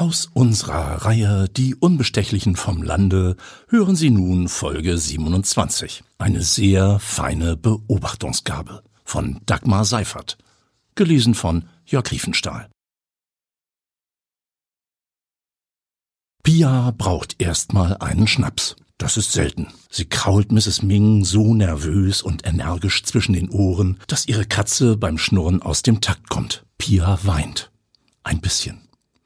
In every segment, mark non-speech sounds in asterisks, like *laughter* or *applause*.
Aus unserer Reihe Die Unbestechlichen vom Lande hören Sie nun Folge 27. Eine sehr feine Beobachtungsgabe von Dagmar Seifert. Gelesen von Jörg Riefenstahl. Pia braucht erstmal einen Schnaps. Das ist selten. Sie krault Mrs. Ming so nervös und energisch zwischen den Ohren, dass ihre Katze beim Schnurren aus dem Takt kommt. Pia weint. Ein bisschen.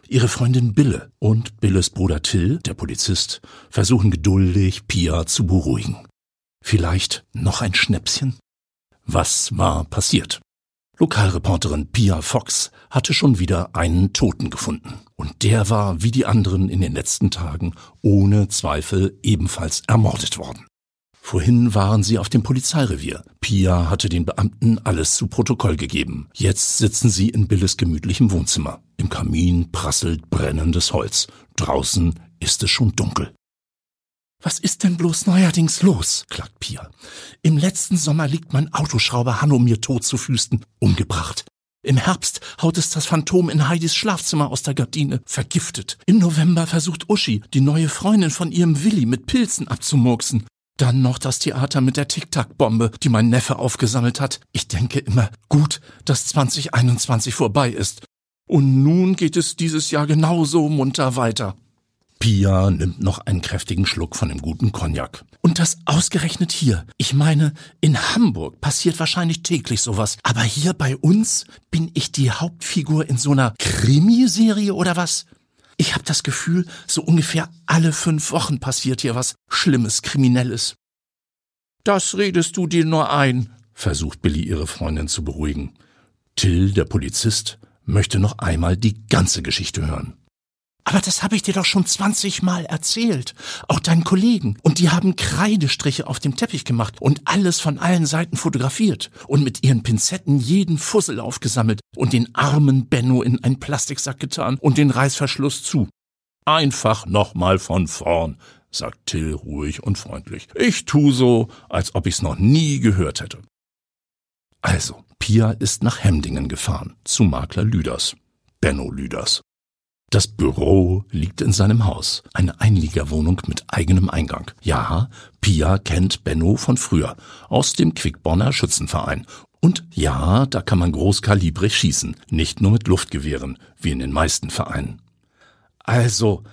Ihre Freundin Bille und Billes Bruder Till, der Polizist, versuchen geduldig, Pia zu beruhigen. Vielleicht noch ein Schnäpschen? Was war passiert? Lokalreporterin Pia Fox hatte schon wieder einen Toten gefunden. Und der war, wie die anderen in den letzten Tagen, ohne Zweifel ebenfalls ermordet worden. Vorhin waren sie auf dem Polizeirevier. Pia hatte den Beamten alles zu Protokoll gegeben. Jetzt sitzen sie in Billes gemütlichem Wohnzimmer. Im Kamin prasselt brennendes Holz. Draußen ist es schon dunkel. Was ist denn bloß neuerdings los? klagt Pia. Im letzten Sommer liegt mein Autoschrauber Hanno mir tot zu Füßen, umgebracht. Im Herbst haut es das Phantom in Heidis Schlafzimmer aus der Gardine, vergiftet. Im November versucht Uschi, die neue Freundin von ihrem Willi mit Pilzen abzumurksen. Dann noch das Theater mit der Tic-Tac-Bombe, die mein Neffe aufgesammelt hat. Ich denke immer, gut, dass 2021 vorbei ist. Und nun geht es dieses Jahr genauso munter weiter. Pia nimmt noch einen kräftigen Schluck von dem guten Cognac. Und das ausgerechnet hier. Ich meine, in Hamburg passiert wahrscheinlich täglich sowas. Aber hier bei uns bin ich die Hauptfigur in so einer Krimiserie oder was? Ich habe das Gefühl, so ungefähr alle fünf Wochen passiert hier was Schlimmes, Kriminelles. Das redest du dir nur ein, versucht Billy ihre Freundin zu beruhigen. Till, der Polizist, möchte noch einmal die ganze Geschichte hören. Aber das habe ich dir doch schon zwanzigmal erzählt. Auch deinen Kollegen. Und die haben Kreidestriche auf dem Teppich gemacht und alles von allen Seiten fotografiert und mit ihren Pinzetten jeden Fussel aufgesammelt und den armen Benno in einen Plastiksack getan und den Reißverschluss zu. Einfach nochmal von vorn, sagt Till ruhig und freundlich. Ich tu so, als ob ich's noch nie gehört hätte. Also, Pia ist nach Hemdingen gefahren, zu Makler Lüders. Benno Lüders. Das Büro liegt in seinem Haus, eine Einliegerwohnung mit eigenem Eingang. Ja, Pia kennt Benno von früher, aus dem Quickborner Schützenverein. Und ja, da kann man großkalibrig schießen, nicht nur mit Luftgewehren, wie in den meisten Vereinen. Also,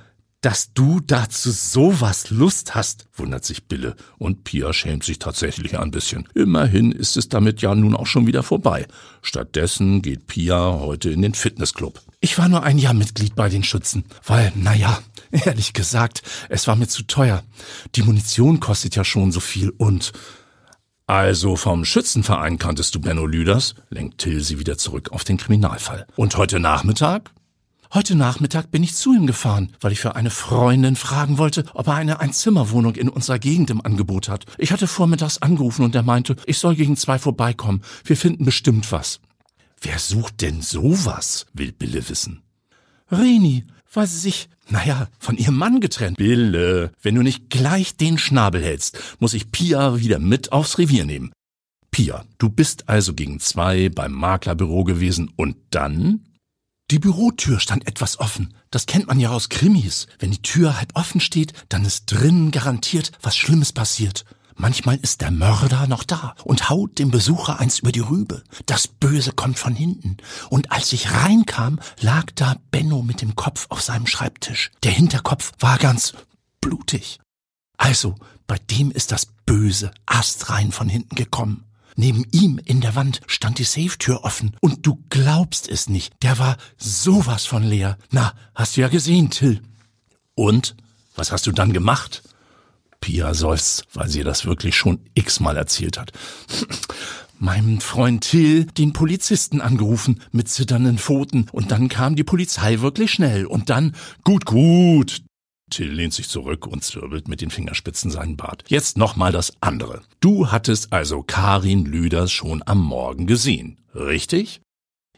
dass du dazu sowas Lust hast, wundert sich Bille, und Pia schämt sich tatsächlich ein bisschen. Immerhin ist es damit ja nun auch schon wieder vorbei. Stattdessen geht Pia heute in den Fitnessclub. Ich war nur ein Jahr Mitglied bei den Schützen, weil, naja, *laughs* ehrlich gesagt, es war mir zu teuer. Die Munition kostet ja schon so viel und also vom Schützenverein kanntest du Benno Lüders, lenkt Till sie wieder zurück auf den Kriminalfall. Und heute Nachmittag? Heute Nachmittag bin ich zu ihm gefahren, weil ich für eine Freundin fragen wollte, ob er eine Einzimmerwohnung in unserer Gegend im Angebot hat. Ich hatte vormittags angerufen und er meinte, ich soll gegen zwei vorbeikommen. Wir finden bestimmt was. Wer sucht denn sowas? will Bille wissen. Reni, weil sie sich, naja, von ihrem Mann getrennt. Bille, wenn du nicht gleich den Schnabel hältst, muss ich Pia wieder mit aufs Revier nehmen. Pia, du bist also gegen zwei beim Maklerbüro gewesen und dann? Die Bürotür stand etwas offen. Das kennt man ja aus Krimis. Wenn die Tür halb offen steht, dann ist drinnen garantiert was Schlimmes passiert. Manchmal ist der Mörder noch da und haut dem Besucher eins über die Rübe. Das Böse kommt von hinten. Und als ich reinkam, lag da Benno mit dem Kopf auf seinem Schreibtisch. Der Hinterkopf war ganz blutig. Also, bei dem ist das Böse astrein von hinten gekommen. Neben ihm in der Wand stand die Safe-Tür offen. Und du glaubst es nicht, der war sowas von leer. Na, hast du ja gesehen, Till. Und? Was hast du dann gemacht? Pia seufzt, weil sie das wirklich schon x-mal erzählt hat. *clears throat* Meinem Freund Till den Polizisten angerufen mit zitternden Pfoten und dann kam die Polizei wirklich schnell und dann gut, gut, Till lehnt sich zurück und zwirbelt mit den Fingerspitzen seinen Bart. Jetzt nochmal das andere. Du hattest also Karin Lüders schon am Morgen gesehen, richtig?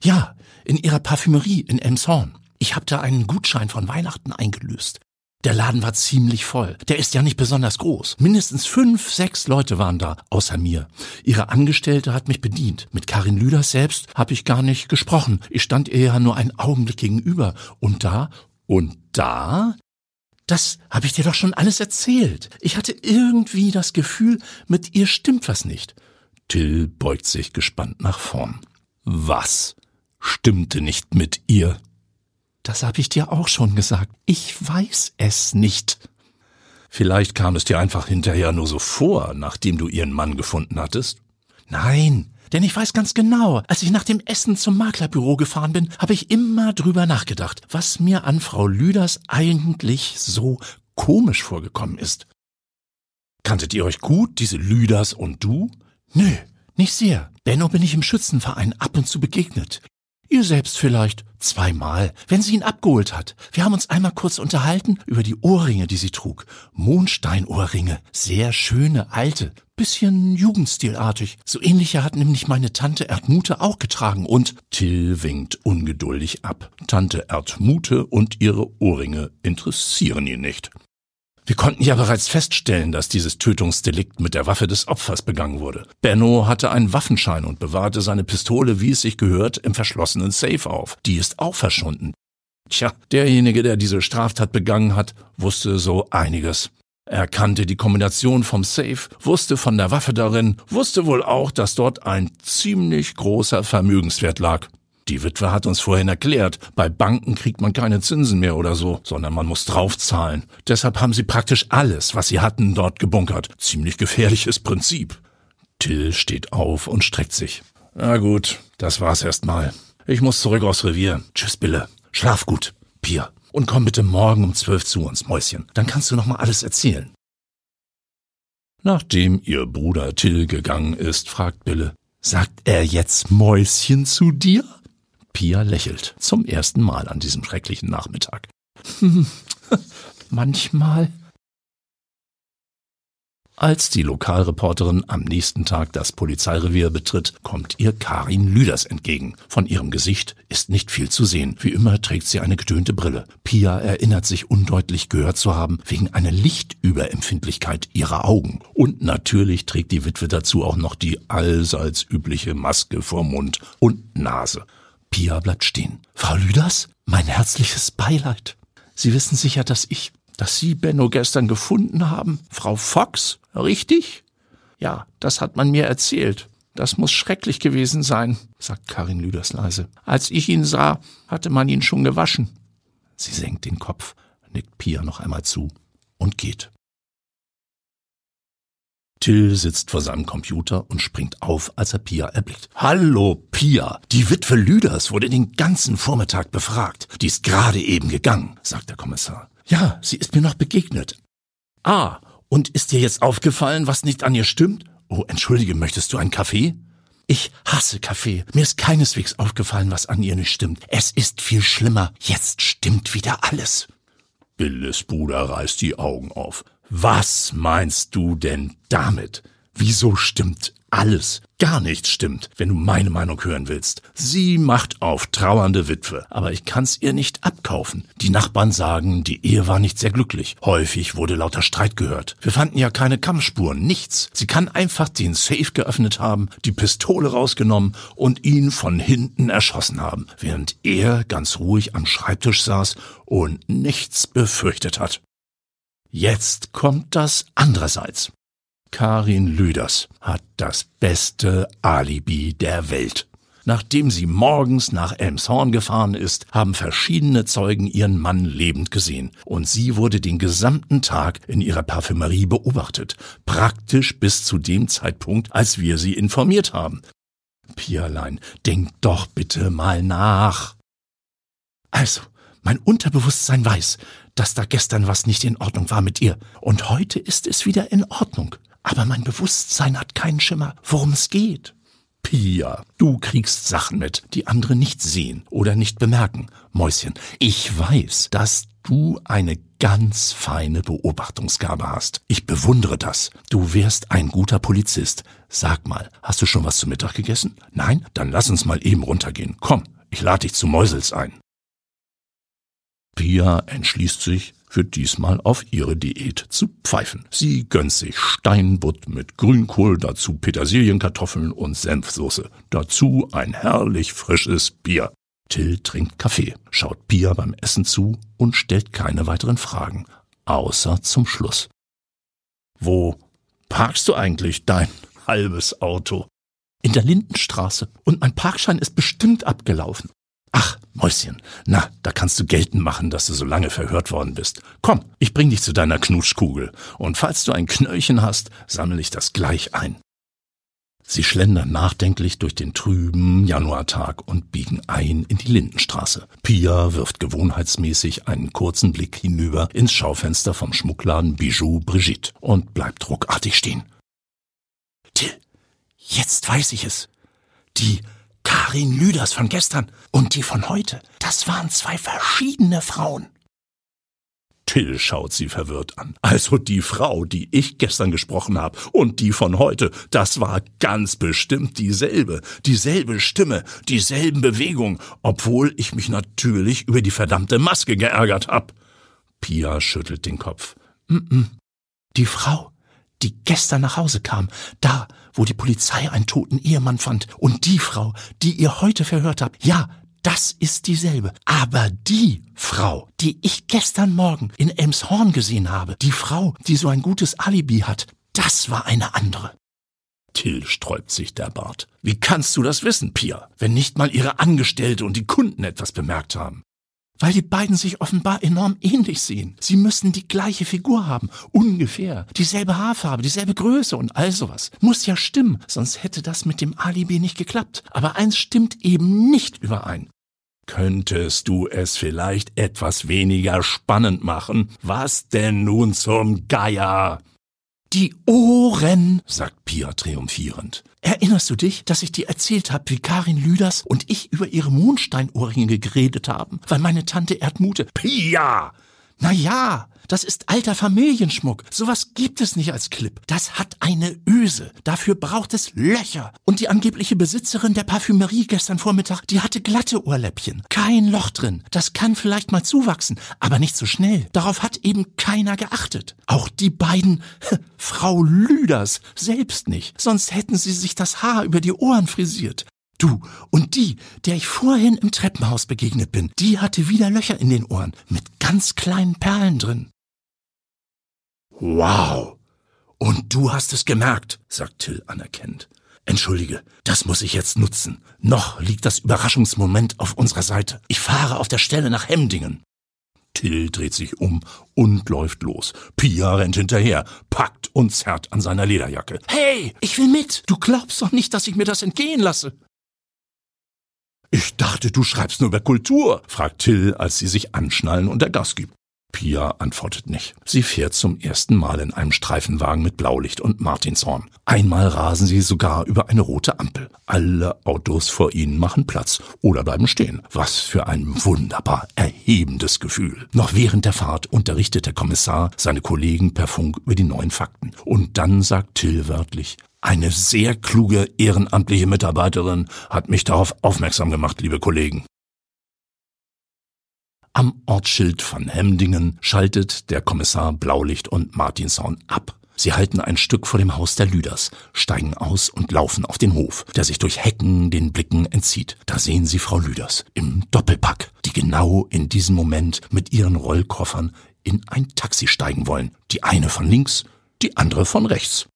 Ja, in ihrer Parfümerie in Emshorn. Ich hab da einen Gutschein von Weihnachten eingelöst. Der Laden war ziemlich voll. Der ist ja nicht besonders groß. Mindestens fünf, sechs Leute waren da, außer mir. Ihre Angestellte hat mich bedient. Mit Karin Lüders selbst habe ich gar nicht gesprochen. Ich stand ihr ja nur einen Augenblick gegenüber. Und da Und da? Das habe ich dir doch schon alles erzählt. Ich hatte irgendwie das Gefühl, mit ihr stimmt was nicht. Till beugt sich gespannt nach vorn. Was stimmte nicht mit ihr? Das habe ich dir auch schon gesagt. Ich weiß es nicht. Vielleicht kam es dir einfach hinterher nur so vor, nachdem du ihren Mann gefunden hattest? Nein, denn ich weiß ganz genau, als ich nach dem Essen zum Maklerbüro gefahren bin, habe ich immer drüber nachgedacht, was mir an Frau Lüders eigentlich so komisch vorgekommen ist. Kanntet ihr euch gut, diese Lüders und du? Nö, nicht sehr. Benno bin ich im Schützenverein ab und zu begegnet. Ihr selbst vielleicht zweimal, wenn sie ihn abgeholt hat. Wir haben uns einmal kurz unterhalten über die Ohrringe, die sie trug. Mondsteinohrringe, sehr schöne, alte, bisschen jugendstilartig. So ähnliche hat nämlich meine Tante Erdmute auch getragen und Till winkt ungeduldig ab. Tante Erdmute und ihre Ohrringe interessieren ihn nicht. Wir konnten ja bereits feststellen, dass dieses Tötungsdelikt mit der Waffe des Opfers begangen wurde. Benno hatte einen Waffenschein und bewahrte seine Pistole, wie es sich gehört, im verschlossenen Safe auf. Die ist auch verschwunden. Tja, derjenige, der diese Straftat begangen hat, wusste so einiges. Er kannte die Kombination vom Safe, wusste von der Waffe darin, wusste wohl auch, dass dort ein ziemlich großer Vermögenswert lag. Die Witwe hat uns vorhin erklärt, bei Banken kriegt man keine Zinsen mehr oder so, sondern man muss draufzahlen. Deshalb haben sie praktisch alles, was sie hatten, dort gebunkert. Ziemlich gefährliches Prinzip. Till steht auf und streckt sich. Na gut, das war's erstmal. Ich muss zurück aufs Revier. Tschüss, Bille. Schlaf gut, Pia. Und komm bitte morgen um zwölf zu uns, Mäuschen. Dann kannst du noch mal alles erzählen. Nachdem ihr Bruder Till gegangen ist, fragt Bille, sagt er jetzt Mäuschen zu dir? Pia lächelt zum ersten Mal an diesem schrecklichen Nachmittag. *laughs* Manchmal. Als die Lokalreporterin am nächsten Tag das Polizeirevier betritt, kommt ihr Karin Lüders entgegen. Von ihrem Gesicht ist nicht viel zu sehen. Wie immer trägt sie eine getönte Brille. Pia erinnert sich undeutlich gehört zu haben, wegen einer Lichtüberempfindlichkeit ihrer Augen. Und natürlich trägt die Witwe dazu auch noch die allseits übliche Maske vor Mund und Nase. Pia bleibt stehen. Frau Lüders, mein herzliches Beileid. Sie wissen sicher, dass ich, dass Sie Benno gestern gefunden haben. Frau Fox, richtig? Ja, das hat man mir erzählt. Das muss schrecklich gewesen sein, sagt Karin Lüders leise. Als ich ihn sah, hatte man ihn schon gewaschen. Sie senkt den Kopf, nickt Pia noch einmal zu und geht. Till sitzt vor seinem Computer und springt auf, als er Pia erblickt. Hallo, Pia. Die Witwe Lüders wurde den ganzen Vormittag befragt. Die ist gerade eben gegangen, sagt der Kommissar. Ja, sie ist mir noch begegnet. Ah, und ist dir jetzt aufgefallen, was nicht an ihr stimmt? Oh, entschuldige, möchtest du einen Kaffee? Ich hasse Kaffee. Mir ist keineswegs aufgefallen, was an ihr nicht stimmt. Es ist viel schlimmer. Jetzt stimmt wieder alles. Billes Bruder reißt die Augen auf. Was meinst du denn damit? Wieso stimmt alles? Gar nichts stimmt, wenn du meine Meinung hören willst. Sie macht auf trauernde Witwe, aber ich kann's ihr nicht abkaufen. Die Nachbarn sagen, die Ehe war nicht sehr glücklich. Häufig wurde lauter Streit gehört. Wir fanden ja keine Kampfspuren, nichts. Sie kann einfach den Safe geöffnet haben, die Pistole rausgenommen und ihn von hinten erschossen haben, während er ganz ruhig am Schreibtisch saß und nichts befürchtet hat. Jetzt kommt das andererseits. Karin Lüders hat das beste Alibi der Welt. Nachdem sie morgens nach Elmshorn gefahren ist, haben verschiedene Zeugen ihren Mann lebend gesehen. Und sie wurde den gesamten Tag in ihrer Parfümerie beobachtet. Praktisch bis zu dem Zeitpunkt, als wir sie informiert haben. Pierlein, denk doch bitte mal nach. Also, mein Unterbewusstsein weiß, dass da gestern was nicht in Ordnung war mit ihr. Und heute ist es wieder in Ordnung. Aber mein Bewusstsein hat keinen Schimmer, worum es geht. Pia, du kriegst Sachen mit, die andere nicht sehen oder nicht bemerken. Mäuschen, ich weiß, dass du eine ganz feine Beobachtungsgabe hast. Ich bewundere das. Du wärst ein guter Polizist. Sag mal, hast du schon was zu Mittag gegessen? Nein? Dann lass uns mal eben runtergehen. Komm, ich lade dich zu Mäusels ein. Pia entschließt sich, für diesmal auf ihre Diät zu pfeifen. Sie gönnt sich Steinbutt mit Grünkohl, dazu Petersilienkartoffeln und Senfsoße. Dazu ein herrlich frisches Bier. Till trinkt Kaffee, schaut Pia beim Essen zu und stellt keine weiteren Fragen, außer zum Schluss. Wo parkst du eigentlich dein halbes Auto? In der Lindenstraße. Und mein Parkschein ist bestimmt abgelaufen. Ach, Mäuschen, na, da kannst du geltend machen, dass du so lange verhört worden bist. Komm, ich bring dich zu deiner Knutschkugel. Und falls du ein Knöllchen hast, sammle ich das gleich ein. Sie schlendern nachdenklich durch den trüben Januartag und biegen ein in die Lindenstraße. Pia wirft gewohnheitsmäßig einen kurzen Blick hinüber ins Schaufenster vom Schmuckladen Bijou Brigitte und bleibt ruckartig stehen. Till, jetzt weiß ich es. Die Karin Lüders von gestern und die von heute, das waren zwei verschiedene Frauen. Till schaut sie verwirrt an. Also die Frau, die ich gestern gesprochen habe und die von heute, das war ganz bestimmt dieselbe, dieselbe Stimme, dieselben Bewegungen, obwohl ich mich natürlich über die verdammte Maske geärgert hab. Pia schüttelt den Kopf. Mm -mm. Die Frau, die gestern nach Hause kam, da, wo die Polizei einen toten Ehemann fand, und die Frau, die ihr heute verhört habt, ja, das ist dieselbe. Aber die Frau, die ich gestern Morgen in Elmshorn gesehen habe, die Frau, die so ein gutes Alibi hat, das war eine andere. Till sträubt sich der Bart. Wie kannst du das wissen, Pia, wenn nicht mal ihre Angestellte und die Kunden etwas bemerkt haben? Weil die beiden sich offenbar enorm ähnlich sehen. Sie müssen die gleiche Figur haben, ungefähr, dieselbe Haarfarbe, dieselbe Größe und all sowas. Muss ja stimmen, sonst hätte das mit dem Alibi nicht geklappt. Aber eins stimmt eben nicht überein. Könntest du es vielleicht etwas weniger spannend machen? Was denn nun zum Geier? Die Ohren, sagt Pia triumphierend. Erinnerst du dich, dass ich dir erzählt habe, wie Karin Lüders und ich über ihre Mondsteinohrringe geredet haben, weil meine Tante Erdmute Pia! Na ja, das ist alter Familienschmuck. Sowas gibt es nicht als Clip. Das hat eine Öse. Dafür braucht es Löcher. Und die angebliche Besitzerin der Parfümerie gestern Vormittag, die hatte glatte Ohrläppchen. Kein Loch drin. Das kann vielleicht mal zuwachsen, aber nicht so schnell. Darauf hat eben keiner geachtet. Auch die beiden *laughs* Frau Lüders selbst nicht. Sonst hätten sie sich das Haar über die Ohren frisiert. Du, und die, der ich vorhin im Treppenhaus begegnet bin, die hatte wieder Löcher in den Ohren mit ganz kleinen Perlen drin. Wow. Und du hast es gemerkt, sagt Till anerkennend. Entschuldige, das muss ich jetzt nutzen. Noch liegt das Überraschungsmoment auf unserer Seite. Ich fahre auf der Stelle nach Hemdingen. Till dreht sich um und läuft los. Pia rennt hinterher, packt und zerrt an seiner Lederjacke. Hey, ich will mit. Du glaubst doch nicht, dass ich mir das entgehen lasse. Ich dachte, du schreibst nur über Kultur, fragt Till, als sie sich anschnallen und der Gas gibt. Pia antwortet nicht. Sie fährt zum ersten Mal in einem Streifenwagen mit Blaulicht und Martinshorn. Einmal rasen sie sogar über eine rote Ampel. Alle Autos vor ihnen machen Platz oder bleiben stehen. Was für ein wunderbar erhebendes Gefühl. Noch während der Fahrt unterrichtet der Kommissar seine Kollegen per Funk über die neuen Fakten. Und dann sagt Till wörtlich, eine sehr kluge ehrenamtliche Mitarbeiterin hat mich darauf aufmerksam gemacht, liebe Kollegen. Am Ortsschild von Hemdingen schaltet der Kommissar Blaulicht und Martinshorn ab. Sie halten ein Stück vor dem Haus der Lüders, steigen aus und laufen auf den Hof, der sich durch Hecken den Blicken entzieht. Da sehen sie Frau Lüders im Doppelpack, die genau in diesem Moment mit ihren Rollkoffern in ein Taxi steigen wollen. Die eine von links, die andere von rechts.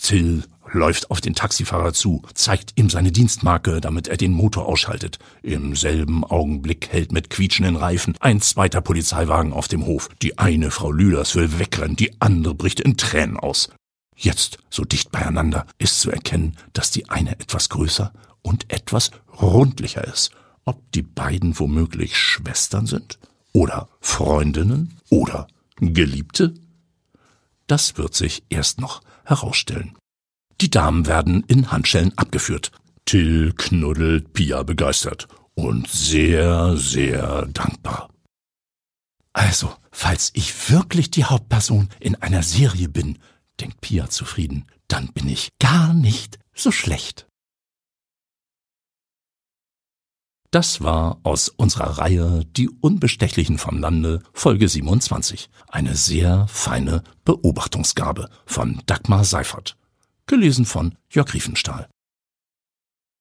Zill läuft auf den Taxifahrer zu, zeigt ihm seine Dienstmarke, damit er den Motor ausschaltet. Im selben Augenblick hält mit quietschenden Reifen ein zweiter Polizeiwagen auf dem Hof. Die eine Frau Lüders will wegrennen, die andere bricht in Tränen aus. Jetzt, so dicht beieinander, ist zu erkennen, dass die eine etwas größer und etwas rundlicher ist. Ob die beiden womöglich Schwestern sind? Oder Freundinnen? Oder Geliebte? Das wird sich erst noch herausstellen. Die Damen werden in Handschellen abgeführt. Till knuddelt Pia begeistert und sehr, sehr dankbar. Also, falls ich wirklich die Hauptperson in einer Serie bin, denkt Pia zufrieden, dann bin ich gar nicht so schlecht. Das war aus unserer Reihe Die Unbestechlichen vom Lande, Folge 27. Eine sehr feine Beobachtungsgabe von Dagmar Seifert. Gelesen von Jörg Riefenstahl.